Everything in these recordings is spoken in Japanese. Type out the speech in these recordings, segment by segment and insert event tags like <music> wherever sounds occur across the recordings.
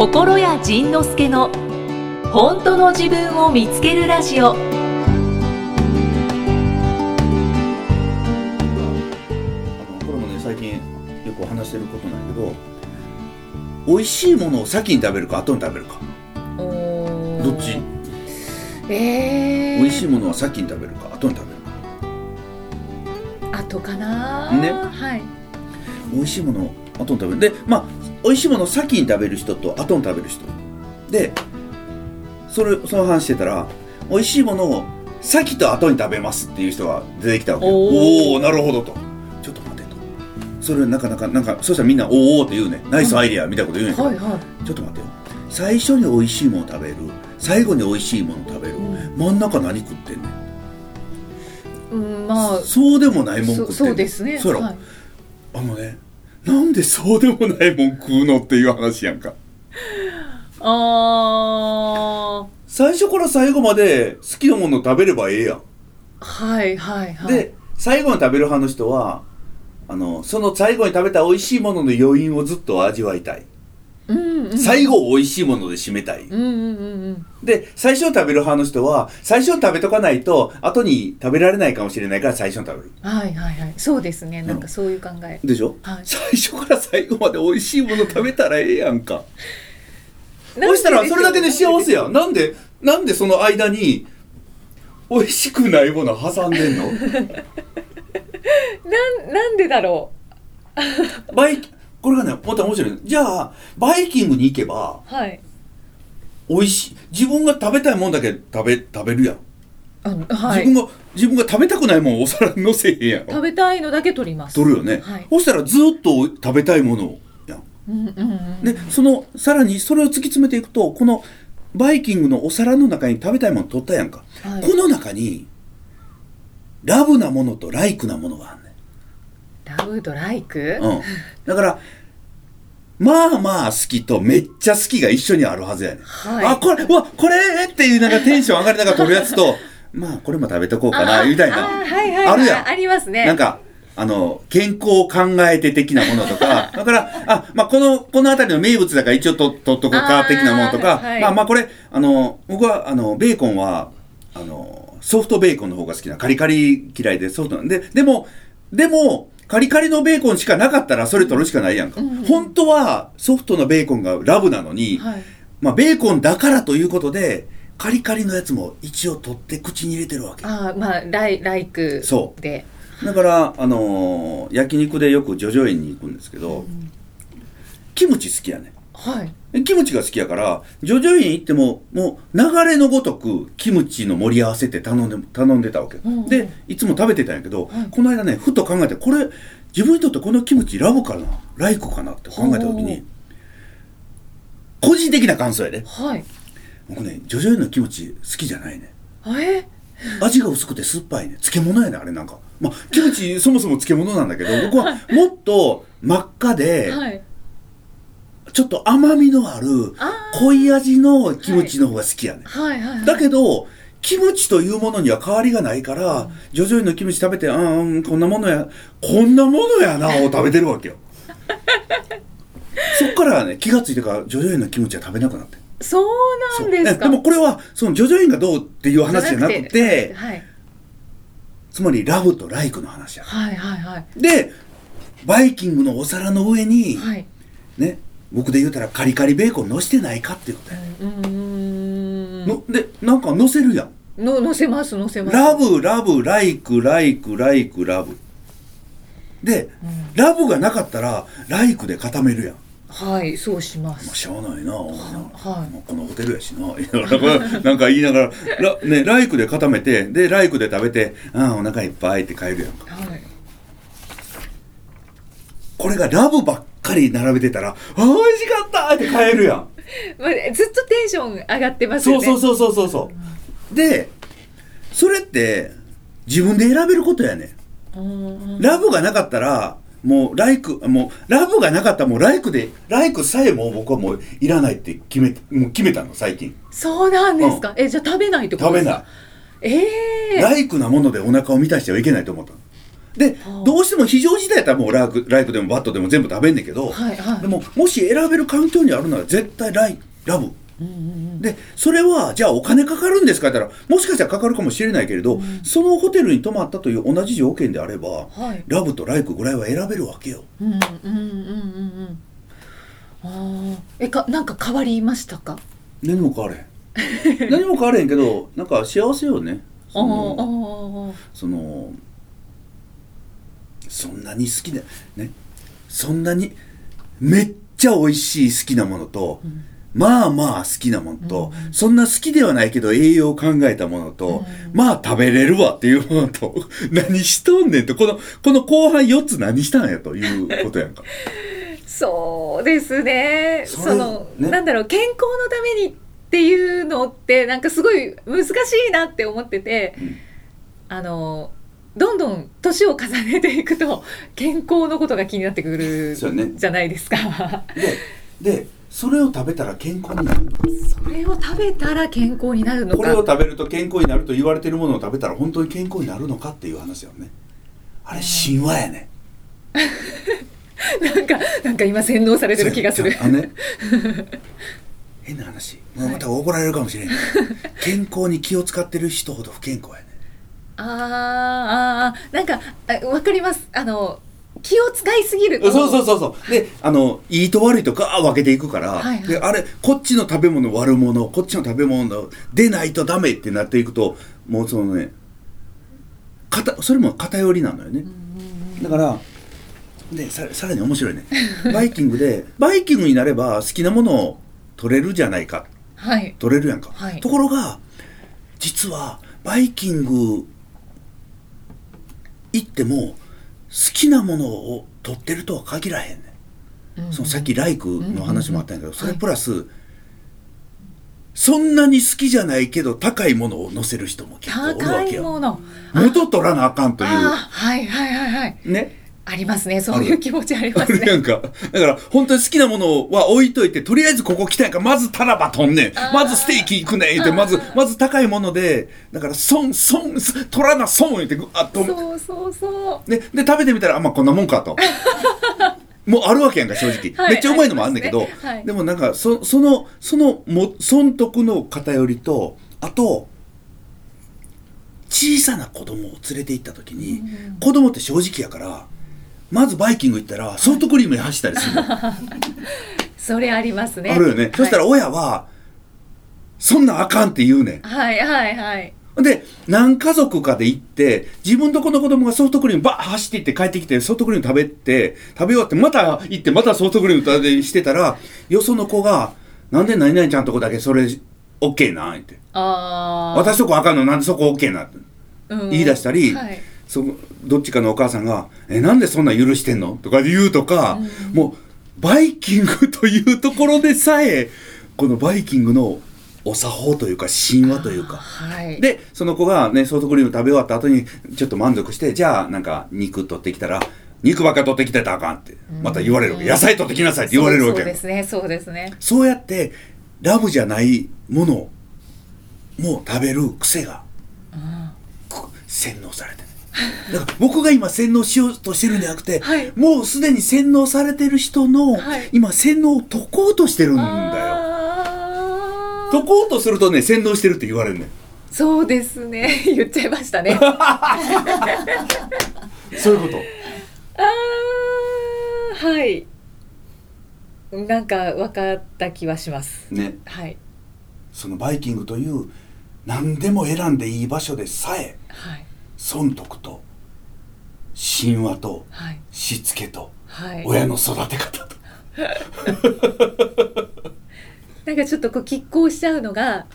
心谷仁之助の本当の自分を見つけるラジオ。あのこれもね最近よく話してることなんやけど美味しいものを先に食べるか後に食べるか。どっち？えー、美味しいものは先に食べるか後に食べるか。後かなね。はい。美味しいものを後に食べる。でまあ美味しいものを先に食べる人と後に食べる人。でそれその話してたら美味しいものを先と後に食べますっていう人が出てきたわけよ。おー。おなるほどと。ちょっと待てと。それなかなかなんかそしたらみんなおおって言うね。ナイスアイディアみたいなこと言うんやけど、はいはちょっと待ってよ。最初に美味しいもの食べる。最後に美味しいもの食べる、うん。真ん中何食ってんねん。いうんまあそうでもないもん食ってんねん。そそうですね。そうやろ、はい、あのねなんでそうでもないもん食うのっていう話やんか。あ最初から最後まで好きなもの食べればええやん、ーはいはいはい。で最後に食べる派の人はあのその最後に食べた美味しいものの余韻をずっと味わいたい、うんうん。最後を美味しいもので締めたい、うんうんうんうん。で最初に食べる派の人は最初に食べとかないと後に食べられないかもしれないから最初に食べる。はいはいはい。そうですね。なんかそういう考え、でしょ、はい。最初から最後まで美味しいもの食べたらええやんか。そしたらそれだけで幸せやん。なんでなんでその間に美味しくないもの挟んでんの？<laughs> なんなんでだろバ <laughs> イこれがねまた面白いじゃあバイキングに行けばうはい。美味しい。自分が食べたいもんだけ食べ食べるやん、あはい。自分が自分が食べたくないもんお皿に乗せへんやろ食べたいのだけ取ります。取るよね、はい。そしたらずっと食べたいものやん。うんうんうん。でそのさらにそれを突き詰めていくとこのバイキングのお皿の中に食べたいもの取ったやんか、はい。この中にラブなものとライクなものがあんねラブドライク、ん、うん、だからまあまあ好きとめっちゃ好きが一緒にあるはずやねん、はい。あこれうわこれっていうなんかテンション上がりながら取るやつと <laughs> まあこれも食べとこうかなみたいな。あーはいはいはい。あるやん。ありますね。なんか、あの、健康を考えて的なものとか、<laughs> だから、あ、まあ、この、この辺りの名物だから一応と取っとこうか的なものとか、はい。まあまあこれ、あの、僕は、あの、ベーコンは、あの、ソフトベーコンの方が好きな、カリカリ嫌いでソフトなんで、でも、でも、カリカリのベーコンしかなかったらそれ取るしかないやんか。うんうん本当はソフトのベーコンがラブなのに、はい。まあベーコンだからということで、カリカリのやつも一応取って口に入れてるわけ。あーまあライライクそう。でだから、あのー焼肉でよく叙々苑に行くんですけど、キムチ好きやねはい。でキムチが好きやから叙々苑行ってももう流れのごとくキムチの盛り合わせって頼んで頼んでたわけ、うんうん。でいつも食べてたんやけど、はい。この間ねふと考えてこれ自分にとってこのキムチラブかな？ライクかな？って考えた時に個人的な感想やで。はい。僕ね叙々苑のキムチ好きじゃないね。え？味が薄くて酸っぱいね。漬物やねあれなんか。まあキムチそもそも漬物なんだけど僕はもっと真っ赤で <laughs> はいちょっと甘みのあるあ濃い味のキムチの方が好きやね、はい。はいはい。だけどキムチというものには変わりがないから徐々にのキムチ食べてうんこんなものやこんなものやなを食べてるわけよ。<laughs> そっからね気がついてから徐々にのキムチは食べなくなってそうなんですか。でもこれはその徐々にがどうっていう話じゃなくてはい。つまりラブとライクの話や。はいはいはい。でバイキングのお皿の上に、はい。ね僕で言うたらカリカリベーコン乗せてないかっていうことや、んのでなんか乗せるやん。の乗せます乗せます。ラブラブライクライクライクラブ。で、ラブがなかったらライクで固めるやん。はいそうしままあすしゃあないな、はい。もうこのホテルやしな。<laughs> なんか言いながらラ,、ね、ライクで固めてでライクで食べてああお腹いっぱいって帰るやんか。はい。これがラブばっかり並べてたら美味しかったって帰るやん。<laughs> まあ、ずっとテンション上がってますよね。そうそうそうそうそうでそれって自分で選べることやね。んうん。ラブがなかったらもうライクもうラブがなかったらもうライクでライクさえも僕はもういらないって決めもう決めたの最近。そうなんですか、えじゃあ食べないってこと食べですか？ない。ええライクなものでお腹を満たしてはいけないと思ったのではあどうしても非常事態やったらもうライクライクでもバットでも全部食べんねんけど、はいはい。でももし選べる環境にあるなら絶対ライラブ。うんうんうん。でそれはじゃあお金かかるんですかって言ったらもしかしたらかかるかもしれないけれど、そのホテルに泊まったという同じ条件であれば、はい。ラブとライクぐらいは選べるわけよ。うんうんうんうんうん。あー。えかなんか変わりましたか？何も変われへん。<laughs> 何も変われへんけどなんか幸せよね。そのあそのそんなに好きなね。そんなにめっちゃ美味しい好きなものと、まあまあ好きなものと、そんな好きではないけど栄養を考えたものと、まあ食べれるわっていうものと <laughs> 何しとんねんとこのこの後半4つ何したんやということやんか。ーそうですね。その、ね。なんだろう健康のためにっていうのってなんかすごい難しいなって思ってて、うん。あのどんどん年を重ねていくと健康のことが気になってくるじゃないですか。ででそれを食べたら健康になるそれを食べたら健康になるのこれをか。食べると健康になると言われてるものを食べたら本当に健康になるのかっていう話よね。あれ神話やね。<laughs> なんかなんか今洗脳されてる気がする。あのね。変な話。もうまた怒られるかもしれんけど、<laughs> 健康に気を使ってる人ほど不健康やねあーあーなんかあわかります。あの気を使いすぎる。と。そうそうそうそう。であのいいと悪いとか分けていくから、はいはい。であれこっちの食べ物悪者こっちの食べ物出ないとダメってなっていくともうそのねかたそれも偏りなのよね、だからでささらに面白いね。バイキングでバイキングになれば好きなものを取れるじゃないか。はい。取れるやんか、はい。ところが実はバイキング行っても好きなものを取ってるとは限らへんねん、うん。そのさっきライクの話もあったんやけど、それはいプラス、そんなに好きじゃないけど高いものを乗せる人も結構おるわ高けよ。いもの。元取らなあかんといあーはいはいはいはい。うねありますね。そういう気持ちありまあすね。るやんか。だから、本当に好きなものは置いといて、とりあえずここ来たんやから、まずタラバとんねん。まずステーキ行くねん。って、まず、<laughs> まず高いもので、だから、損、損、取らな損言って、ぐあっと。そうそうそう。で、で、食べてみたら、あ、まあこんなもんかと。<laughs> もうあるわけやんか、正直。はいめっちゃうまいのもあるんだけど、ねはいでもなんか、そその、その、も、損得の偏りと、あと、小さな子供を連れて行った時に、子供って正直やから、まずバイキング行ったら、ソフトクリームに走ったりするの。<laughs> それありますね。あるよね。そしたらはい親は、そんなんあかんって言うねはいはいはい。ん。で、何家族かで行って、自分とこの子供がソフトクリームバーッ走って行って帰ってきて、ソフトクリーム食べて、食べ終わって、また行って、またソフトクリーム食べてしてたら、よその子が、なんで何々ちゃんとこだけそれ、オッケーなって。ああ。私とこあかんのなんでそこオッケーなって。うん言い出したりはい。そどっちかのお母さんが「えなんでそんなん許してんの?」とか言うとか、もうバイキングというところでさえこのバイキングのお作法というか神話というかはい。でその子がねソフトクリーム食べ終わった後にちょっと満足してじゃあなんか肉取ってきたら肉ばっか取ってきてたらあかんってまた言われるわけ野菜取ってきなさいって言われるわけそうですね。そうですね。そうやってラブじゃないものも食べる癖がく洗脳されてるだから僕が今洗脳しようとしてるんじゃなくて、はい。もうすでに洗脳されてる人の、はい。今洗脳を解こうとしてるんだよ。解こうとするとね洗脳してるって言われるねそうですね。<laughs> 言っちゃいましたね。<laughs> そういうこと。ああはい。なんか分かった気はします。ね。はい。そのバイキングという何でも選んでいい場所でさえはい損得と神話とはい。しつけとはい。親の育て方と、<laughs> なんかちょっとこう拮抗しちゃうのが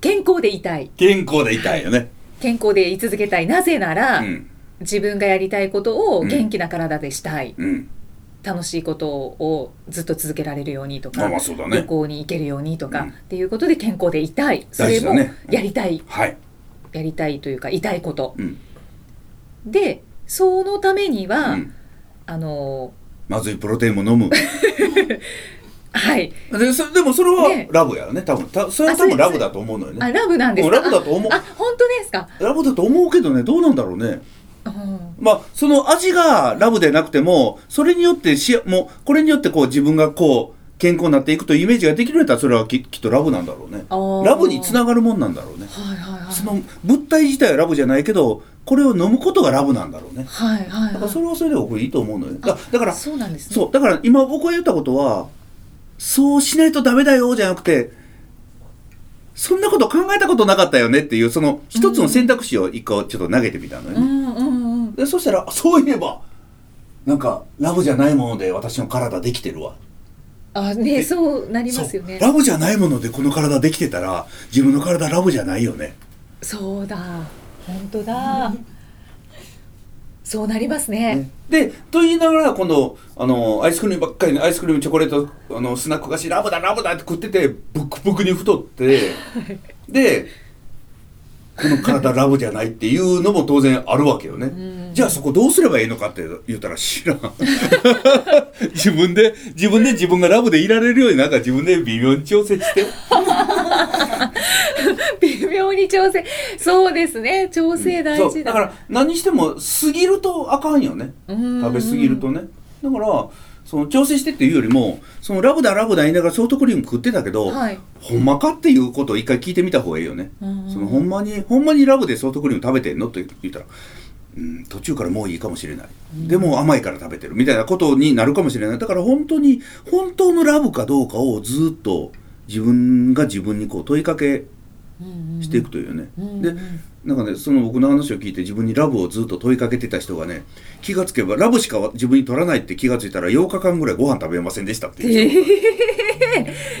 健康でいたい。健康でいたいよね、健康でい続けたい。なぜなら、うん。自分がやりたいことを元気な体でしたい、うん。楽しいことをずっと続けられるようにとか、まあね。旅行に行けるようにとか、うん。っていうことで健康でいたい。それもやりたい、はい、やりたいというかいたいこと。うん。でそのためには、うん、あのまずいプロテインも飲む。<laughs> はい。でそでもそれはね。ラブやよね多分。たそれは多分ラブだと思うのよね。あラブなんですか？うんラブだと思う。ああ本当ですか？ラブだと思うけどねどうなんだろうね。うん。まあその味がラブでなくてもそれによってしもうこれによってこう自分がこう健康になっていくというイメージができるんやったらそれはききっとラブなんだろうね。ラブにつながるもんなんだろうね。はいはいはい。その物体自体はラブじゃないけどこれを飲むことがラブなんだろうね。はいはいはい。だからそれはそれで僕いいと思うのよ。だだからそうなんですね。そうだから今僕が言ったことはそうしないとダメだよじゃなくてそんなこと考えたことなかったよねっていうその一つの選択肢を一個ちょっと投げてみたのよね、うんうんうん。でそしたらあそういえばなんかラブじゃないもので私の体できてるわあねそうなりますよね。ラブじゃないものでこの体できてたら自分の体ラブじゃないよね。そうだ。本当だ。そうなりますね。でと言いながら今度あのアイスクリームばっかりねアイスクリームチョコレートあのスナック菓子ラブだラブだって食っててブクブクに太ってでこの体ラブじゃないっていうのも当然あるわけよね、んじゃあそこどうすればいいのかって言ったら知らん。<laughs> 自分で自分で自分がラブでいられるようになんか自分で微妙に調整して。<laughs> 微妙に調整。そうですね。調整大事だ。だから何しても過ぎるとあかんよね。うん。食べ過ぎるとね。だからその調整してっていうよりもそのラブだラブだ言いながらソフトクリーム食ってたけど、はい。ほんまかっていうことを一回聞いてみた方がいいよね、うん。そのほんまにほんまにラブでソフトクリーム食べてんのって言ったら、うん、途中からもういいかもしれない、でも甘いから食べてるみたいなことになるかもしれない。だから本当に本当のラブかどうかをずっと自分が自分にこう問いかけしていくというね、うんでなんかねその僕の話を聞いて自分にラブをずっと問いかけてた人がね気がつけばラブしか自分に取らないって気がついたら8日間ぐらいご飯食べませんでしたっていう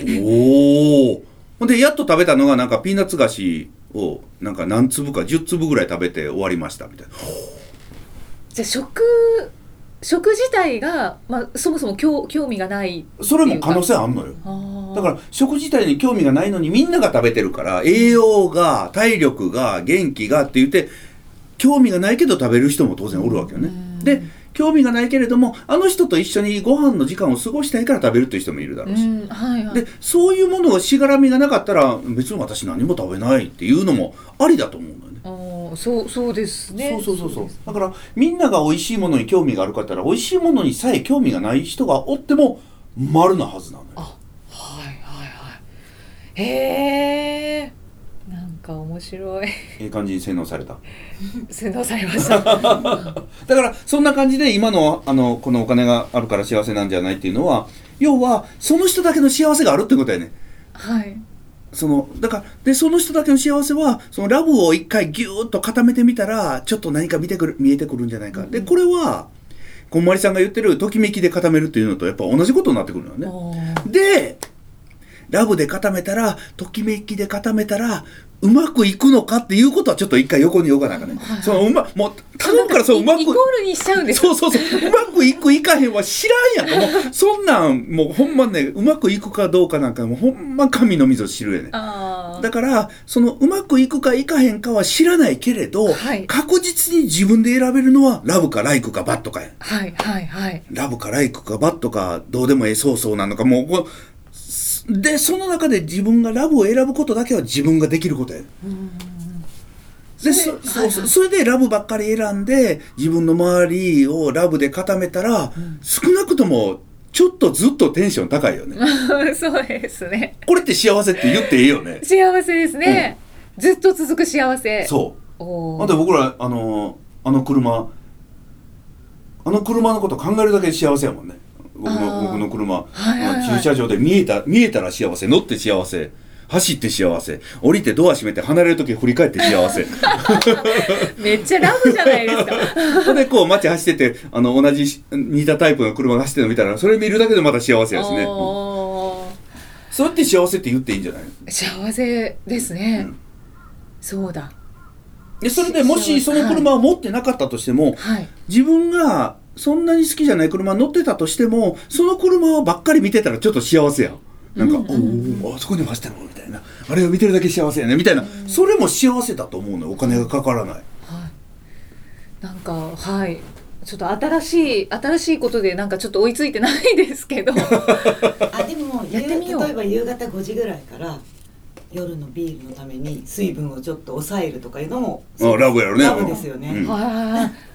人が。おおほんでやっと食べたのがなんかピーナッツ菓子をなんか何粒か10粒ぐらい食べて終わりましたみたいな。じゃあ食食自体が、まあ、そもそも興興味がないそれも可能性あんのよ。だから食自体に興味がないのにみんなが食べてるから栄養が体力が元気がって言って興味がないけど食べる人も当然おるわけよね。うん。で興味がないけれどもあの人と一緒にご飯の時間を過ごしたいから食べるという人もいるだろうし、うんはいはい。でそういうものをしがらみがなかったら別に私何も食べないっていうのもありだと思うのよね。そうそうですね。そうそうそうそう。だからみんなが美味しいものに興味があるかったら美味しいものにさえ興味がない人がおっても丸なはずなのよ。あはいはいはい。へえか面白い。ええ感じに洗脳された。<laughs> 洗脳されました。<laughs> だからそんな感じで今のあのこのお金があるから幸せなんじゃないっていうのは要はその人だけの幸せがあるってことやね。はい。そのだからでその人だけの幸せはそのラブを一回ギューッと固めてみたらちょっと何か見てくる見えてくるんじゃないか、でこれはこんまりさんが言ってるときめきで固めるっていうのとやっぱ同じことになってくるのよね。でラブで固めたらときめきで固めたらうまくいくのかっていうことはちょっと一回横に置かなあかんね、はいそのうまもう頼むからそううまくイイコールにしちゃうんですそうそうそう。うまくいくいかへんは知らんやん。もうそんなんもうほんまねうまくいくかどうかなんかもうほんま神の溝知るやねだからそのうまくいくかいかへんかは知らないけれど、はい。確実に自分で選べるのはラブかライクかバットかやはいはいはい。ラブかライクかバットかどうでもええそうそうなのかもうでその中で自分がラブを選ぶことだけは自分ができることや。でそそれそれでラブばっかり選んで自分の周りをラブで固めたら、少なくともちょっとずっとテンション高いよね。<laughs> そうですね。これって幸せって言っていいよね。幸せですね、ずっと続く幸せ。そう。あと僕らあのあの車あの車のこと考えるだけで幸せやもんね僕の僕の車、はいはいはい。駐車場で見えた見えたら幸せ乗って幸せ。走って幸せ。降りてドア閉めて離れる時振り返って幸せ。<laughs> めっちゃラブじゃないですか。ほ <laughs> んでこう街走っててあの同じし似たタイプの車が走ってるの見たらそれ見るだけでまた幸せやしね、うそうやって幸せって言っていいんじゃない？幸せですね、うん。そうだ。でそれでもしその車を持ってなかったとしても、はい。自分がそんなに好きじゃない車乗ってたとしてもその車ばっかり見てたらちょっと幸せやん。なんか、うんうんおおあそこにも走ってるの？みたいな。あれを見てるだけ幸せやね。みたいな、それも幸せだと思うのよ。お金がかからない、はい。なんかはい。ちょっと新しい新しいことでなんかちょっと追いついてないですけど。<laughs> あでも <laughs> やってみよう。例えば夕方5時ぐらいから夜のビールのために水分をちょっと抑えるとかいうのもあラブやろね。ラブですよね、うん。はい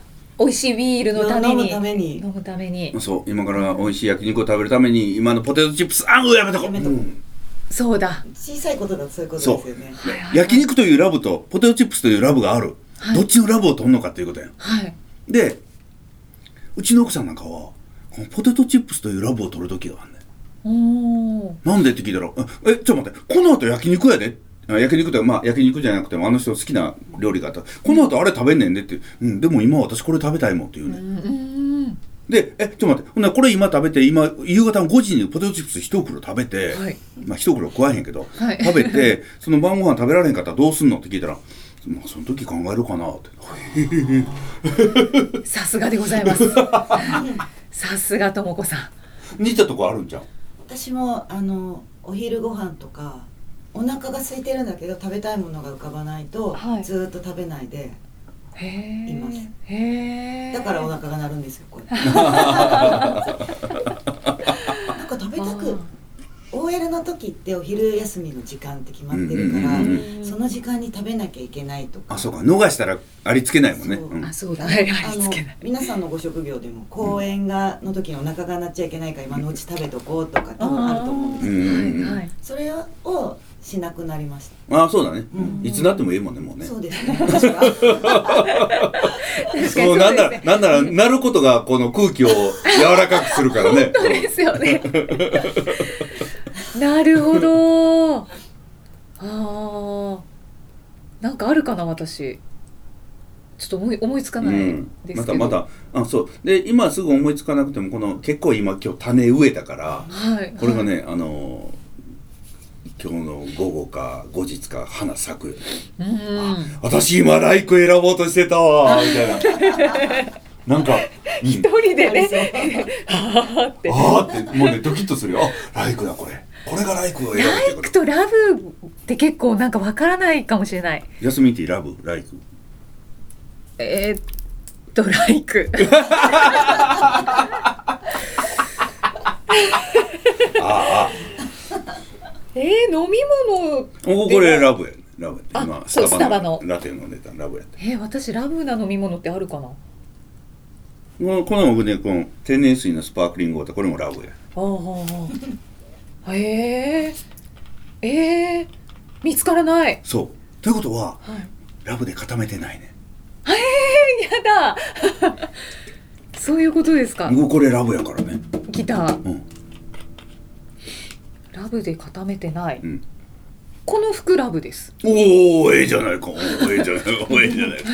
しいビールのために。飲むために。飲むために。そう今から美味しい焼肉を食べるために今のポテトチップスあんやめとこう。やめとこう。うん。そうだ。小さいことだとそういうことですよね。はいはい焼肉というラブとポテトチップスというラブがある、はい。どっちのラブを取るのかっていうことやん。はい。でうちの奥さんなんかはこのポテトチップスというラブを取る時があるねおおなんでって聞いたら「えちょっと待ってこの後焼肉やで」あ焼肉ってまあ焼肉じゃなくてもあの人好きな料理があった。らこの後あれ食べんねんでって「うんでも今私これ食べたいもん」って言うね、うんうんでえちょっと待って。ほんならこれ今食べて今夕方の5時にポテトチップス一袋食べて、はい。まあ一袋食わへんけど、はい。食べてその晩ご飯食べられへんかったらどうすんのって聞いたら「まあその時考えるかな」って。<laughs> さすがでございます。<laughs> さすがともこさん。似たとこあるんじゃん私もあのお昼ご飯とかお腹が空いてるんだけど食べたいものが浮かばないと、はい。ずーっと食べないでへえいます。へえだからお腹が鳴るんですよこれ。<laughs> なんか食べたく OL の時ってお昼休みの時間って決まってるから、うんうんうんその時間に食べなきゃいけないとか。あそうか。逃したらありつけないもんね、そう。うんあそうだあのいつけない。皆さんのご職業でも公演がの時にお腹が鳴っちゃいけないから今のうち食べとこうとか多分あると思うんですうんけど、うんうん。はいはい。それをしなくなりました、あそうだね、うん。いつなってもいいもんねもうね。そうですね。そうなんですね。なんならなることがこの空気を柔らかくするからね。そうですよね。<laughs> なるほど。ああなんかあるかな私。ちょっと思い思いつかないうん。ですけど、またまた。あそう。で今すぐ思いつかなくてもこの結構今今日種植えたからはい。これがね、あの今日の午後か後日か花咲くようん。私今ライク選ぼうとしてたわみたいな。<laughs> なんか、うん。一人でね。あってあーってもうねドキッとするよ。あライクだこれ。これがライクを選ぶってライクとラブって結構なんかわからないかもしれない。ジャスミンティーラブ？ライク？えー、っとライク。<laughs> あえー、飲み物あおこれラブやね。ラブやあ今そうスタバのラテ飲んでたラブやえー、私ラブな飲み物ってあるかな？このこの僕ねこの天然水のスパークリングウォーターこれもラブや。ああああえー、えー、見つからない。そう。ということははい。ラブで固めてないね。やだ。<laughs> そういうことですか。僕これラブやからね。ギター。うんラブで固めてない、うん。この服ラブです。おおええじゃないか。ええじゃないか。<laughs> ええじゃないか。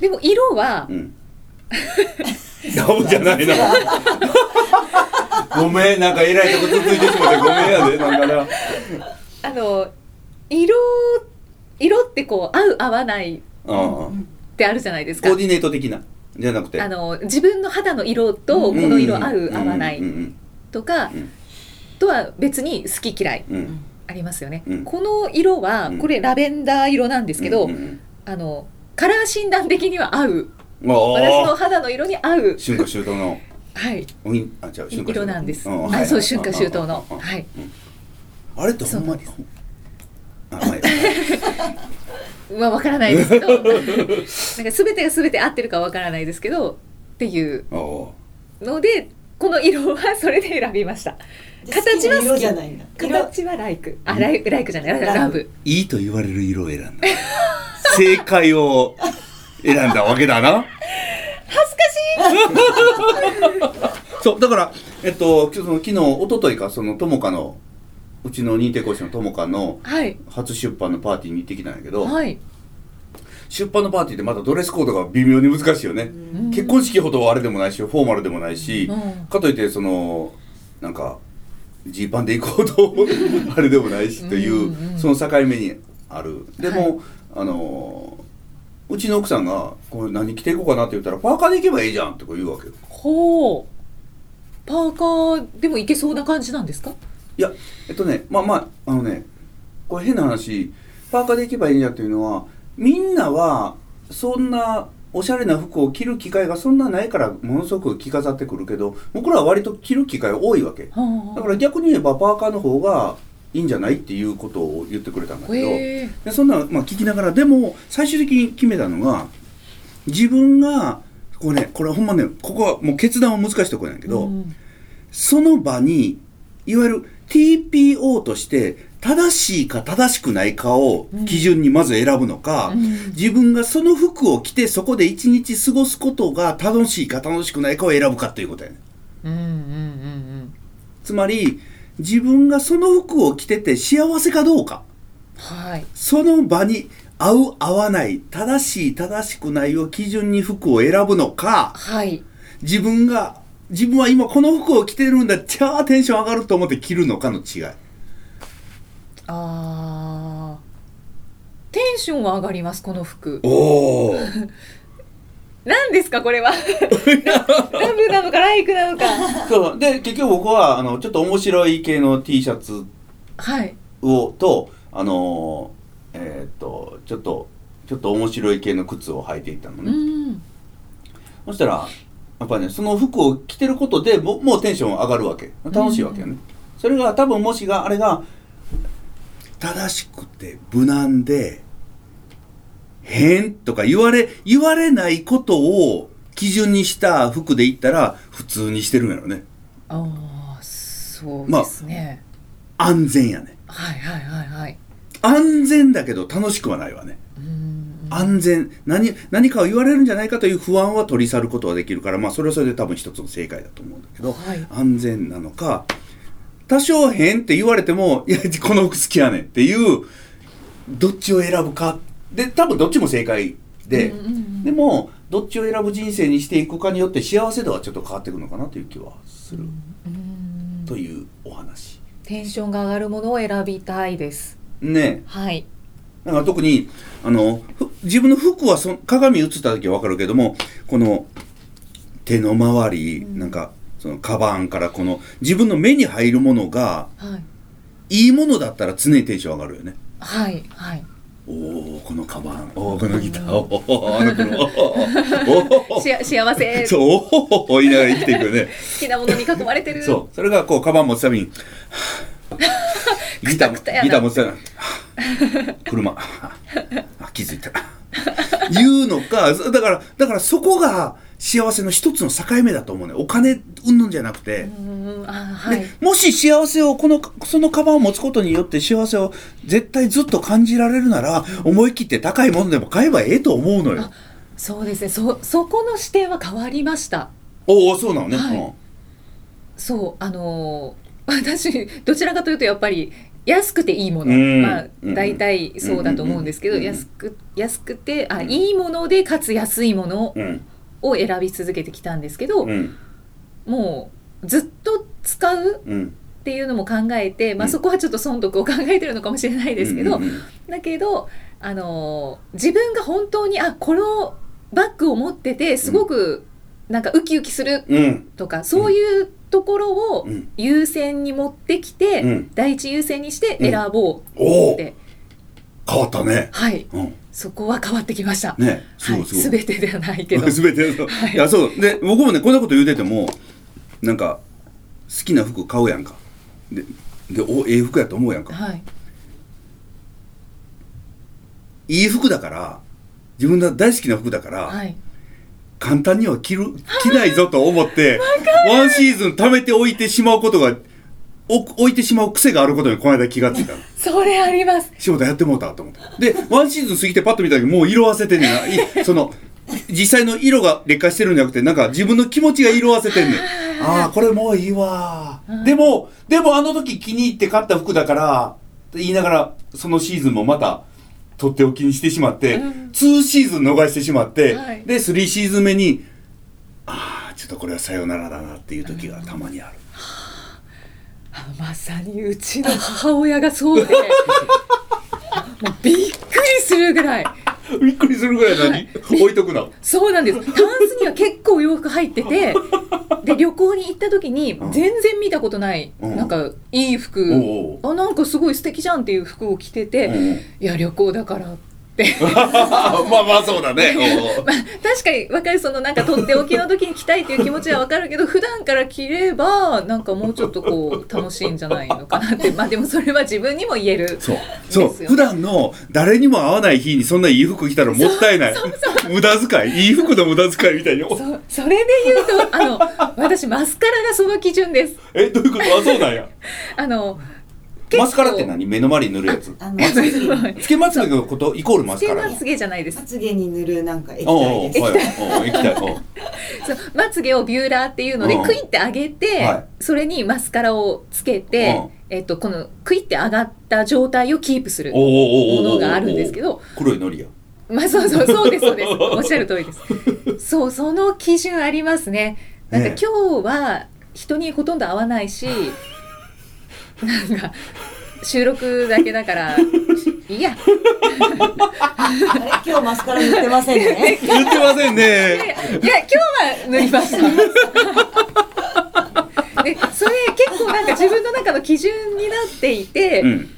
でも色はうん。ラブじゃないな。<laughs> ごめんなんかえらいとこつついてしまってごめんやで。なんかな。あの色色ってこう合う合わないってあるじゃないですか。コーディネート的な。じゃなくて。あの自分の肌の色とこの色合う合わないとかうん。とは別に好き嫌いありますよね、うん。この色はうん。これラベンダー色なんですけど、あのカラー診断的には合う。私のあ肌の色に合う。春夏秋冬の。はい。あ違う色なんです、あそう春夏秋冬の。はい。あれってほんまに <laughs> は分からないですけど。<laughs> なんか全てが全て合ってるかは分からないですけどっていうのでこの色はそれで選びました。形は好き色じゃないん形はライク。あライライクじゃない。ララブブいいと言われる色を選んだ。正解を選んだわけだな。恥ずかしい。そうだからえっとその昨日一昨日かその友果のうちの認定講師の友果のはい。初出版のパーティーに行ってきたんやけど、はい出版のパーティーってまたドレスコードが微妙に難しいよね、ん。結婚式ほどあれでもないしフォーマルでもないし、うん。かといってそのなんかジーパンで行こうとあれでもないしという、うんうんその境目にある。でも、はい。あのうちの奥さんが「これ何着ていこうかな」って言ったら「パーカーで行けばいいじゃん」ってこう言うわけよ。ほう。パーカーでもいけそうな感じなんですか？いやえっとねまあまああのねこれ変な話パーカーで行けばいいんじゃんっていうのはみんなはそんなおしゃれな服を着る機会がそんなないからものすごく着飾ってくるけど僕らは割と着る機会多いわけ。だから逆に言えばパーカーの方がいいんじゃないっていうことを言ってくれたんだけどでそんな、まあ、聞きながらでも最終的に決めたのが自分がこれねこれほんまねここはもう決断は難しいところなんやけど、うん。その場にいわゆる TPO として正しいか正しくないかを基準にまず選ぶのか、うん。自分がその服を着てそこで一日過ごすことが楽しいか楽しくないかを選ぶかということやね。うんうんうん。つまり自分がその服を着てて幸せかどうか。はい。その場に合う合わない正しい正しくないを基準に服を選ぶのか。はい。自分が自分は今この服を着てるんだ。じゃあテンション上がると思って着るのかの違いあー。テンションは上がりますこの服。おお <laughs> 何ですかこれは。<laughs> ラブなのかライクなのか。そう。で結局僕はあのちょっと面白い系の T シャツはい。をとあのえーっとちょっとちょっと面白い系の靴を履いていったのうね、ん。そしたらやっぱねその服を着てることでももうテンション上がるわけ。楽しいわけよね、それが多分もしがあれが正しくて無難で変とか言われ言われないことを基準にした服で言ったら普通にしてるんやろね。ああそうですね、安全やね。はいはいはいはい。安全だけど楽しくはないわね。うん。安全。何何かを言われるんじゃないかという不安は取り去ることはできるからまあそれはそれで多分一つの正解だと思うんだけど、はい。安全なのか多少変って言われてもいやこの服好きやねんっていうどっちを選ぶか。で多分どっちも正解で、うんうんうん。でもどっちを選ぶ人生にしていくかによって幸せ度はちょっと変わってくるのかなという気はする。うん。というお話。テンションが上がるものを選びたいです。ね。はい。だから特にあのふ自分の服はそ鏡に映った時は分かるけどもこの手の周り、なんかそのカバンからこの自分の目に入るものがはい。いいものだったら常にテンション上がるよね。はいはい。おおこのカバン。おおこのギター。おおあの車 <laughs> おおし幸せ。そうおお言いながら生きていくよね。好きなものに囲まれてる。そう。それがこうカバン持つたびにギターもくたギター持つたびに車。あ気づいた。言うのかだからだからそこが幸せの一つの境目だと思うね。お金うんぬんじゃなくて、はい。でもし幸せをこのそのカバンを持つことによって幸せを絶対ずっと感じられるなら思い切って高いものでも買えばええと思うのよ。そうですね。そそこの視点は変わりました。おおそうなのね。はい。うん。そうあのー私どちらかというとやっぱり安くていいもの、うん。まあうん。大体そうだと思うんですけど、うん安く安くてあいいものでかつ安いものうんを選び続けてきたんですけど、うん。もうずっと使ううん。っていうのも考えて、まあ、うん。そこはちょっと損得を考えてるのかもしれないですけど、うんうんうん。だけど、あのー自分が本当にあこのバッグを持っててすごくなんかウキウキするうん。とか、そういうところをうん。優先に持ってきて、うん。第一優先にして選ぼうって、変わったね。はい。うんそこは変わってきました。ねすはい、すべてではないけど。<laughs> すべてそう、<laughs> はい。い、やそう。で僕もねこんなこと言うててもなんか好きな服買うやんか。ででおええ服やと思うやんか。はい。いい服だから自分が大好きな服だから、はい。簡単には着る着ないぞと思って <laughs> ワンシーズン貯めておいてしまうことがお置いてしまう癖があることにこの間気がついたの。<laughs> それあります。仕事やってもうたと思って。でワンシーズン過ぎてパッと見た時もう色あせてんねんな。い <laughs> その実際の色が劣化してるんじゃなくてなんか自分の気持ちが色あせてんねん。ああこれもういいわ。うんでもでもあの時気に入って買った服だからって言いながらそのシーズンもまたとっておきにしてしまって、うん。2シーズン逃してしまって、はい。で3シーズン目にああちょっとこれはさよならだなっていう時がたまにある、あまさにうちの母 <laughs> 親がそうで。<laughs> もうびっくりするぐらい。びっくりするぐらい何、はい。置いとくな。そうなんです。タンスには結構洋服入ってて <laughs> で旅行に行った時にうん。全然見たことない、うん。なんかいい服、あなんかすごい素敵じゃんっていう服を着てて、うんうん。いや旅行だからって <laughs> まあまあそうだね。<laughs> まあ確かに分かるそのなんかとっておきの時に着たいっていう気持ちは分かるけど普段から着ればなんかもうちょっとこう楽しいんじゃないのかなって。<laughs> まあでもそれは自分にも言えるそう。そう。普段の誰にも合わない日にそんないい服着たらもったいない。無駄遣い。いい服の無駄遣いみたいにそそれで言うとあの私マスカラがその基準です。えどういうこと？あそうなんや。あのマスカラって何？目の周りに塗るやつ。あのまつけまつげのことイコールマスカラ。つけまつげじゃないです。まつげに塗るなんか液体で。すうはい液体。<laughs> そうまつげをビューラーっていうのでうん。クイって上げて、はい。それにマスカラをつけて、えっと、このクイって上がった状態をキープするものがあるんですけど黒いのりや。まあそうそうそうです。そうですおっしゃる通りです。そうその基準ありますね。なんかね今日は人にほとんど会わないしなんか収録だけだからいいや。あれ？今日マスカラ塗ってませんね。言ってませんね。いや今日は塗りました。でそれ結構なんか自分の中の基準になっていて、うん。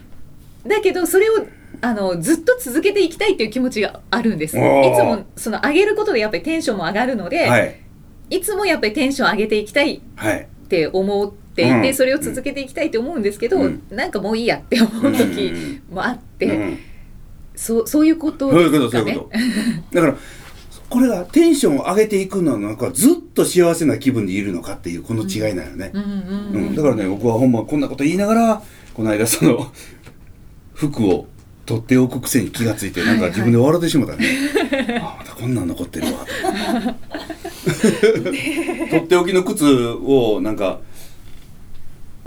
だけどそれをあのずっと続けていきたいっていう気持ちがあるんです。いつもその上げることでやっぱりテンションも上がるので、、はい。いつもやっぱりテンション上げていきたいっはいて思っていて、うん。それを続けていきたいって思うんですけど、うん。なんかもういいやって思う時もあって、うん。そうそういうことですかね。だからこれがテンションを上げていくのはなんかずっと幸せな気分でいるのかっていうこの違いなのね、だからね僕はほんまこんなこと言いながらこの間その服を取っておくくせに気がついてなんか自分で笑ってしまったね、あまたこんなん残ってるわ。と <laughs> 取っておきの靴をなんか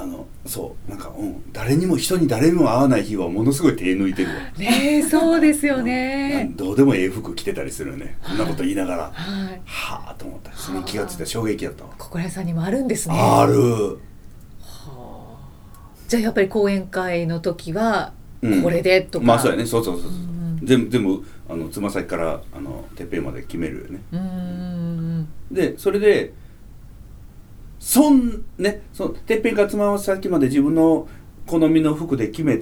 あのそうなんか、うん、誰にも人に誰にも会わない日はものすごい手抜いてるわ。<laughs> ねえそうですよなねん。どうでもええ服着てたりするよね。こんなこと言いながら。はい。はあと思った。それに気がついた。衝撃だったわ。心屋さんにもあるんですね。ある。じゃあやっぱり講演会の時はうん。これでとか。まあそうやね。そうそうそうそう、うん。全部全部あのつま先からあのてっぺんまで決めるよね。でそれでそんねそのてっぺんからつま先まで自分の好みの服で決め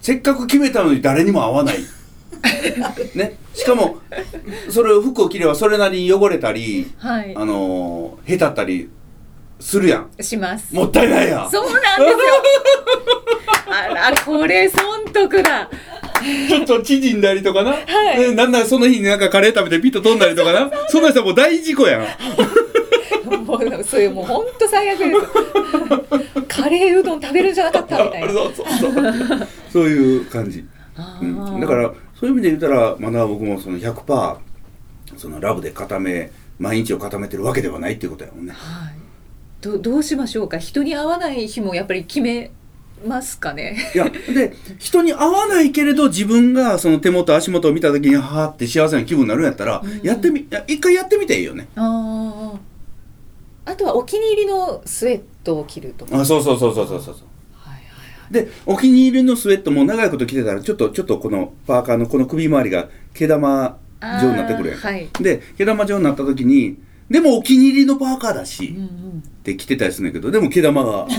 せっかく決めたのに誰にも合わない。<laughs> ね。しかもそれを服を着ればそれなりに汚れたりはい。あ。のへたったりするやん。します。もったいないやん。そうなんですよ。<laughs> あらこれ損得だ。ちょっと縮んだりとかな、はい。ねなんならその日になんかカレー食べてピッと飛んだりとかな。そんな人はもう大事故やんもうそういうもう本当最悪です。カレーうどん食べるんじゃなかったみたいな。そういう感じ、あうん、ーだからそういう意味で言ったらまだ僕もその100%そのラブで固め毎日を固めてるわけではないっていうことやもんねはい。どどうしましょうか？人に会わない日もやっぱり決めますかね？いやで人に会わないけれど自分がその手元足元を見た時にはーって幸せな気分になるんやったら、うんやってみ一回やってみていいよねああ。あとはお気に入りのスウェットを着るとか。あそうそうそうそうそうそうはいはいでお気に入りのスウェットも長いこと着てたらちょっとちょっとこのパーカーのこの首周りが毛玉はい。状になってくるやん、はい。で毛玉状になった時にでもお気に入りのパーカーだうんし、うん。って着てたりするんだけどでも毛玉が <laughs>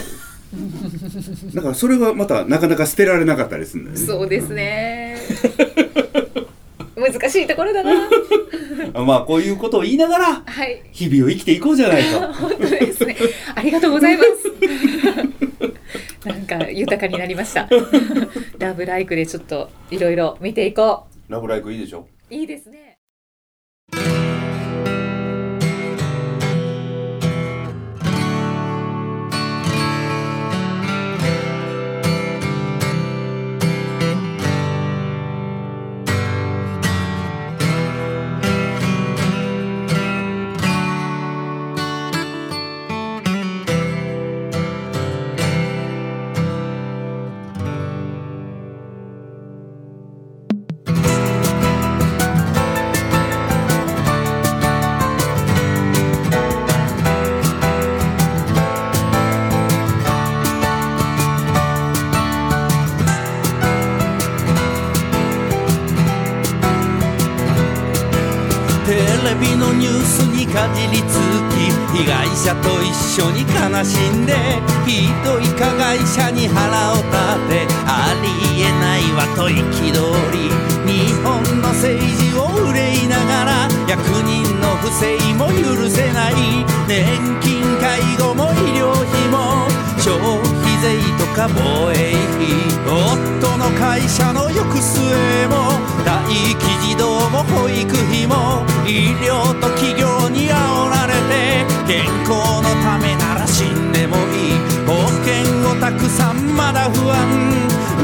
だからそれがまたなかなか捨てられなかったりするんだよねそうですね。難しいところだな。あ <laughs> まあこういうことを言いながらはい。日々を生きていこうじゃないか <laughs> 本当ですね。ありがとうございます。<laughs> なんか豊かになりました。ラブライクでちょっといろいろ見ていこラブライクいいでしょ？う。いいですね。者と一緒に悲しんでひどい加害者に腹を立てありえないわと憤り日本の政治を憂いながら役人の不正も許せない。年金介護も医療費も消費税とか防衛費夫の会社の行く末も待機児童も保育費も。医療と企業に煽られて健康のためなら死んでもいい保険をたくさんまだ不安。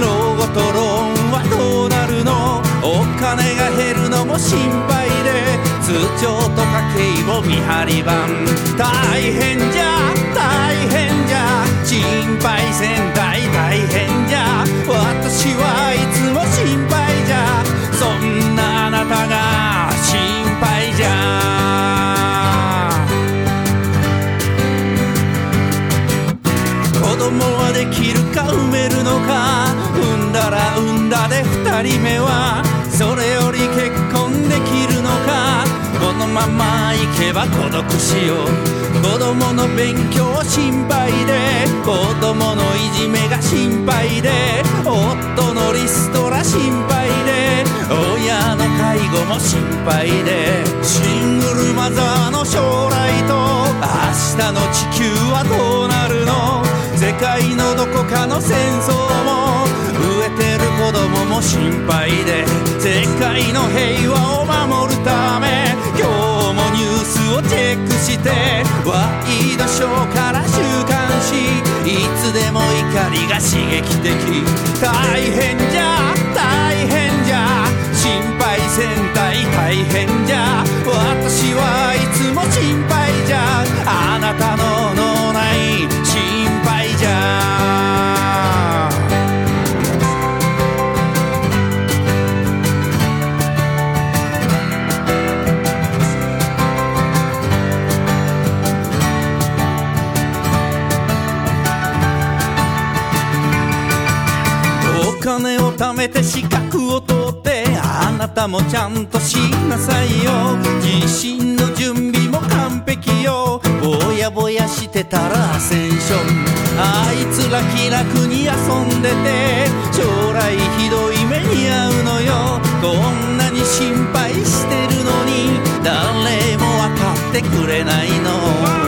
老後とローンはどうなるの？お金が減るのも心配で通帳と家計簿見張り番。大変じゃ。大変じゃ。心配せん大大変じゃ。私はいつも心配じゃ。そんなあなたが心配じゃ。子供はできるか産めるのか産んだら産んだで二人目はそれより結婚できるのか。このまま行けば孤独しよう子供の勉強心配で子供のいじめが心配で夫のリストラ心配で親の介護も心配でシングルマザーの将来と明日の地球はどうなるの世界のどこかの戦争も飢えてる子供も心配で世界の平和を守るため今日をチェックしてワイドショーから週刊誌いつでも怒りが刺激的。大変じゃ大変じゃ心配せん大大変じゃ。めて資格を取ってあなたもちゃんとしなさいよ。自身の準備も完璧よ。ぼやぼやしてたらアセンション。あいつら気楽に遊んでて将来ひどい目に遭うのよ。こんなに心配してるのに誰も分かってくれないの。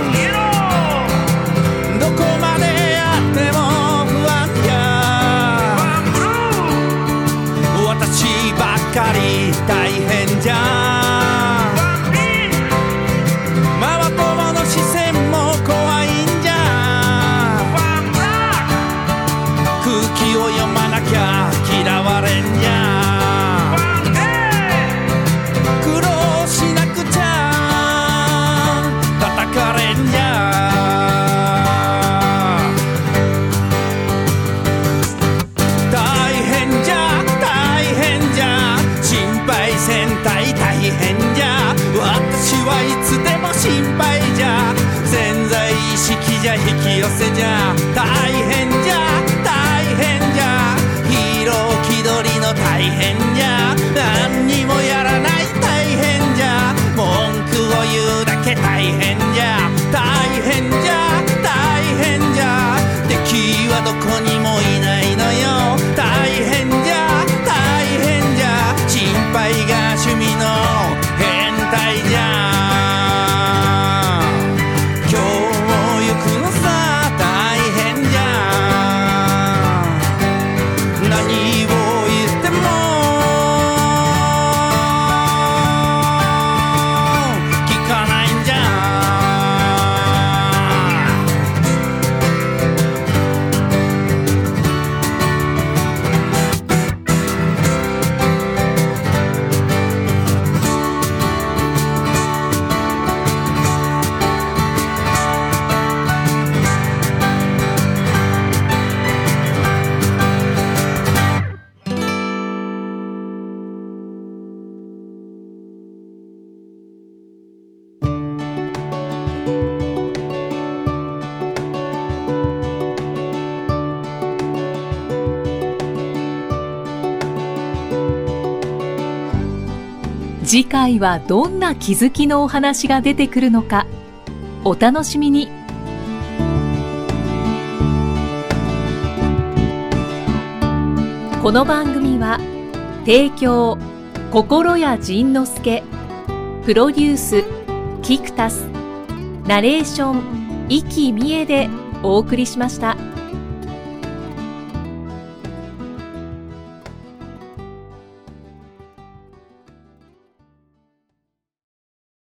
大変じゃ。ん次回はどんな気づきのお話が出てくるのかお楽しみにこの番組は提供心谷仁之助プロデュースキクタスナレーション生きみえでお送りしました。